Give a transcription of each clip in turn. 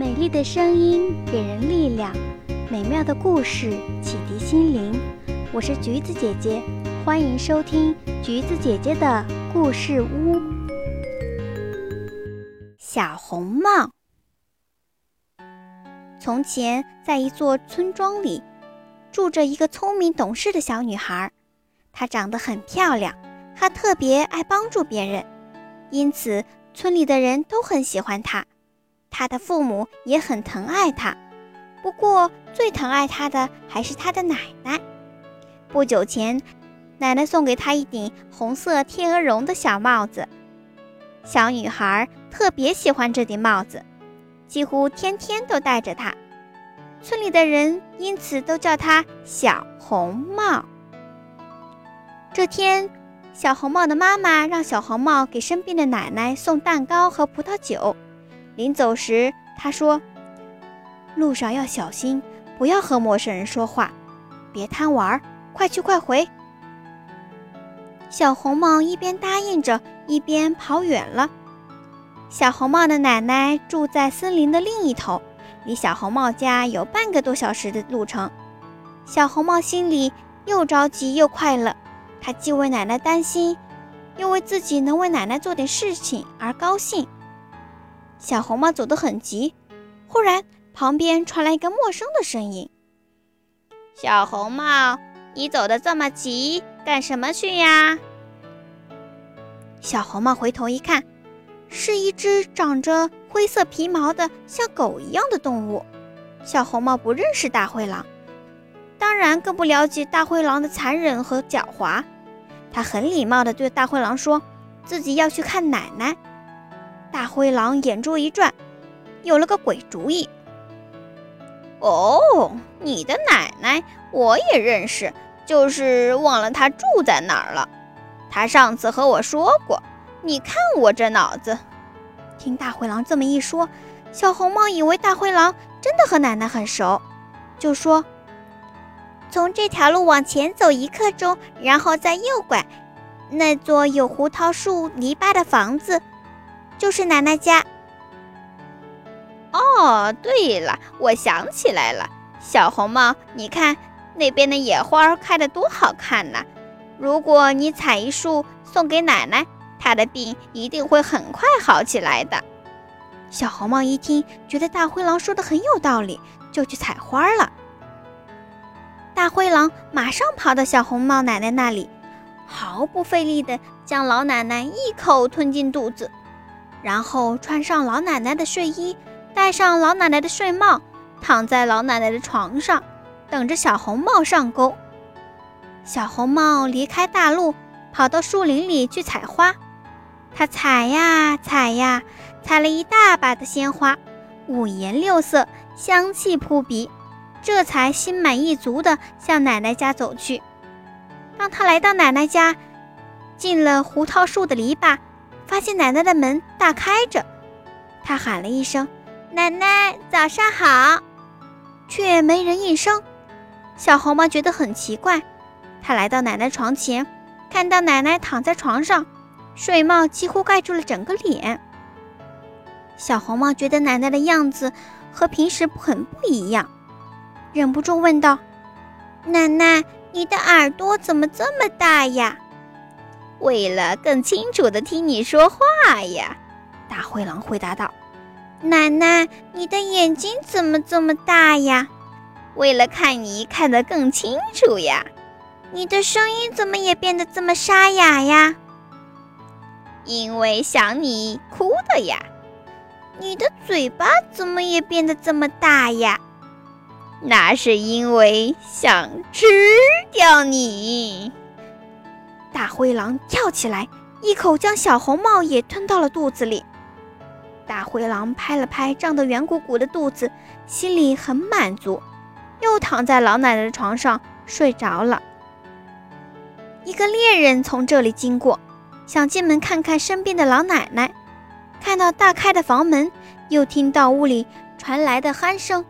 美丽的声音给人力量，美妙的故事启迪心灵。我是橘子姐姐，欢迎收听橘子姐姐的故事屋。小红帽。从前，在一座村庄里，住着一个聪明懂事的小女孩。她长得很漂亮，她特别爱帮助别人，因此村里的人都很喜欢她。他的父母也很疼爱他，不过最疼爱他的还是他的奶奶。不久前，奶奶送给他一顶红色天鹅绒的小帽子，小女孩特别喜欢这顶帽子，几乎天天都戴着它。村里的人因此都叫她小红帽。这天，小红帽的妈妈让小红帽给生病的奶奶送蛋糕和葡萄酒。临走时，他说：“路上要小心，不要和陌生人说话，别贪玩，快去快回。”小红帽一边答应着，一边跑远了。小红帽的奶奶住在森林的另一头，离小红帽家有半个多小时的路程。小红帽心里又着急又快乐，她既为奶奶担心，又为自己能为奶奶做点事情而高兴。小红帽走得很急，忽然旁边传来一个陌生的声音：“小红帽，你走得这么急，干什么去呀？”小红帽回头一看，是一只长着灰色皮毛的像狗一样的动物。小红帽不认识大灰狼，当然更不了解大灰狼的残忍和狡猾。他很礼貌地对大灰狼说：“自己要去看奶奶。”大灰狼眼珠一转，有了个鬼主意。哦，你的奶奶我也认识，就是忘了她住在哪儿了。她上次和我说过，你看我这脑子。听大灰狼这么一说，小红帽以为大灰狼真的和奶奶很熟，就说：“从这条路往前走一刻钟，然后再右拐，那座有胡桃树篱笆的房子。”就是奶奶家。哦，对了，我想起来了，小红帽，你看那边的野花开得多好看呐！如果你采一束送给奶奶，她的病一定会很快好起来的。小红帽一听，觉得大灰狼说的很有道理，就去采花了。大灰狼马上跑到小红帽奶奶那里，毫不费力地将老奶奶一口吞进肚子。然后穿上老奶奶的睡衣，戴上老奶奶的睡帽，躺在老奶奶的床上，等着小红帽上钩。小红帽离开大路，跑到树林里去采花。它采呀采呀，采了一大把的鲜花，五颜六色，香气扑鼻，这才心满意足地向奶奶家走去。当他来到奶奶家，进了胡桃树的篱笆。发现奶奶的门大开着，他喊了一声：“奶奶，早上好！”却没人应声。小红帽觉得很奇怪，他来到奶奶床前，看到奶奶躺在床上，睡帽几乎盖住了整个脸。小红帽觉得奶奶的样子和平时很不一样，忍不住问道：“奶奶，你的耳朵怎么这么大呀？”为了更清楚地听你说话呀，大灰狼回答道：“奶奶，你的眼睛怎么这么大呀？为了看你看得更清楚呀。你的声音怎么也变得这么沙哑呀？因为想你哭的呀。你的嘴巴怎么也变得这么大呀？那是因为想吃掉你。”大灰狼跳起来，一口将小红帽也吞到了肚子里。大灰狼拍了拍胀得圆鼓鼓的肚子，心里很满足，又躺在老奶奶的床上睡着了。一个猎人从这里经过，想进门看看身边的老奶奶，看到大开的房门，又听到屋里传来的鼾声，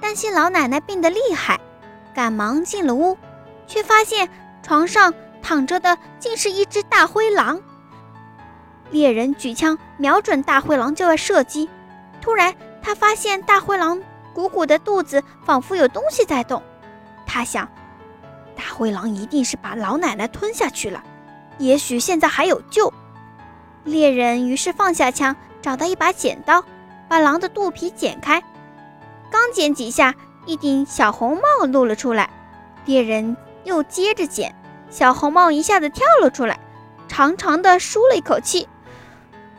担心老奶奶病得厉害，赶忙进了屋，却发现床上。躺着的竟是一只大灰狼。猎人举枪瞄准大灰狼就要射击，突然他发现大灰狼鼓鼓的肚子仿佛有东西在动。他想，大灰狼一定是把老奶奶吞下去了，也许现在还有救。猎人于是放下枪，找到一把剪刀，把狼的肚皮剪开。刚剪几下，一顶小红帽露了出来。猎人又接着剪，小红帽一下子跳了出来，长长的舒了一口气。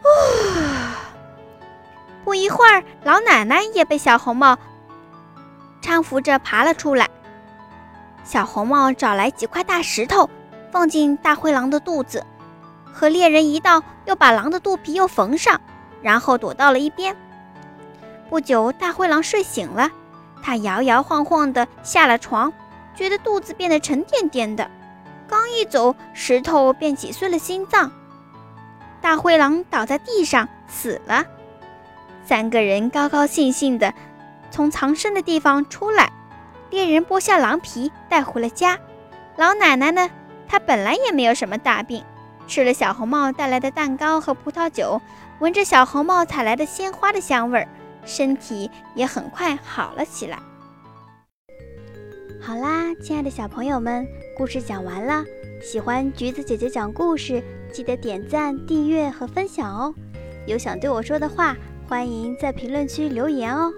啊！不一会儿，老奶奶也被小红帽搀扶着爬了出来。小红帽找来几块大石头，放进大灰狼的肚子，和猎人一道，又把狼的肚皮又缝上，然后躲到了一边。不久，大灰狼睡醒了，他摇摇晃晃地下了床，觉得肚子变得沉甸甸的，刚一走，石头便挤碎了心脏。大灰狼倒在地上死了。三个人高高兴兴地从藏身的地方出来。猎人剥下狼皮带回了家。老奶奶呢？她本来也没有什么大病，吃了小红帽带来的蛋糕和葡萄酒，闻着小红帽采来的鲜花的香味儿，身体也很快好了起来。好啦，亲爱的小朋友们，故事讲完了。喜欢橘子姐姐讲故事，记得点赞、订阅和分享哦。有想对我说的话，欢迎在评论区留言哦。